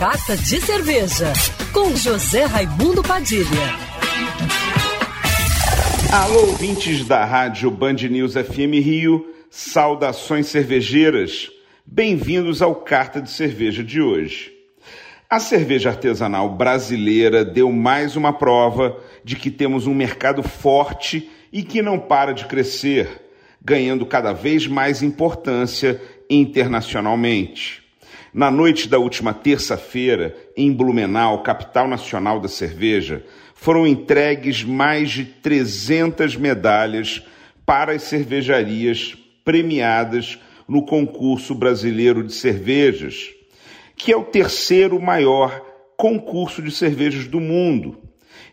Carta de Cerveja, com José Raimundo Padilha. Alô, ouvintes da rádio Band News FM Rio, saudações cervejeiras. Bem-vindos ao Carta de Cerveja de hoje. A cerveja artesanal brasileira deu mais uma prova de que temos um mercado forte e que não para de crescer, ganhando cada vez mais importância internacionalmente. Na noite da última terça-feira, em Blumenau, capital nacional da cerveja, foram entregues mais de 300 medalhas para as cervejarias premiadas no concurso brasileiro de cervejas que é o terceiro maior concurso de cervejas do mundo.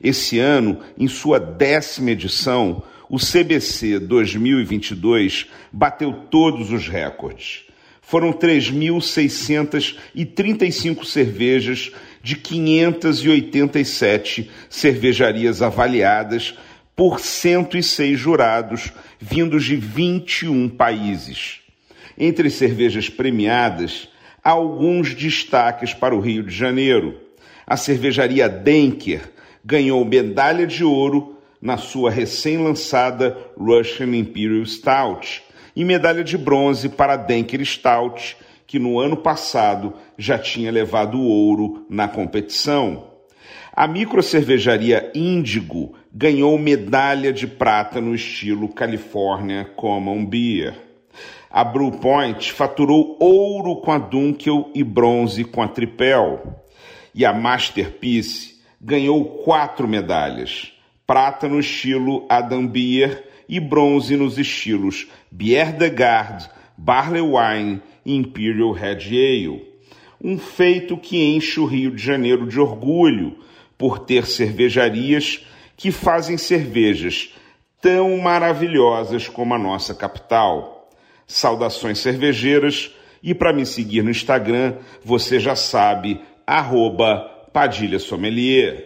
Esse ano, em sua décima edição, o CBC 2022 bateu todos os recordes. Foram 3.635 cervejas de 587 cervejarias avaliadas por 106 jurados vindos de 21 países. Entre cervejas premiadas, alguns destaques para o Rio de Janeiro. A cervejaria Denker ganhou medalha de ouro na sua recém-lançada Russian Imperial Stout e medalha de bronze para Denker Stout, que no ano passado já tinha levado ouro na competição. A microcervejaria Índigo ganhou medalha de prata no estilo California Common Beer. A Blue Point faturou ouro com a Dunkel e bronze com a Tripel. E a Masterpiece ganhou quatro medalhas: prata no estilo Adam Beer e bronze nos estilos Bière de Garde, Barley Wine e Imperial Red Ale. Um feito que enche o Rio de Janeiro de orgulho por ter cervejarias que fazem cervejas tão maravilhosas como a nossa capital. Saudações cervejeiras e para me seguir no Instagram, você já sabe, arroba Padilha Sommelier.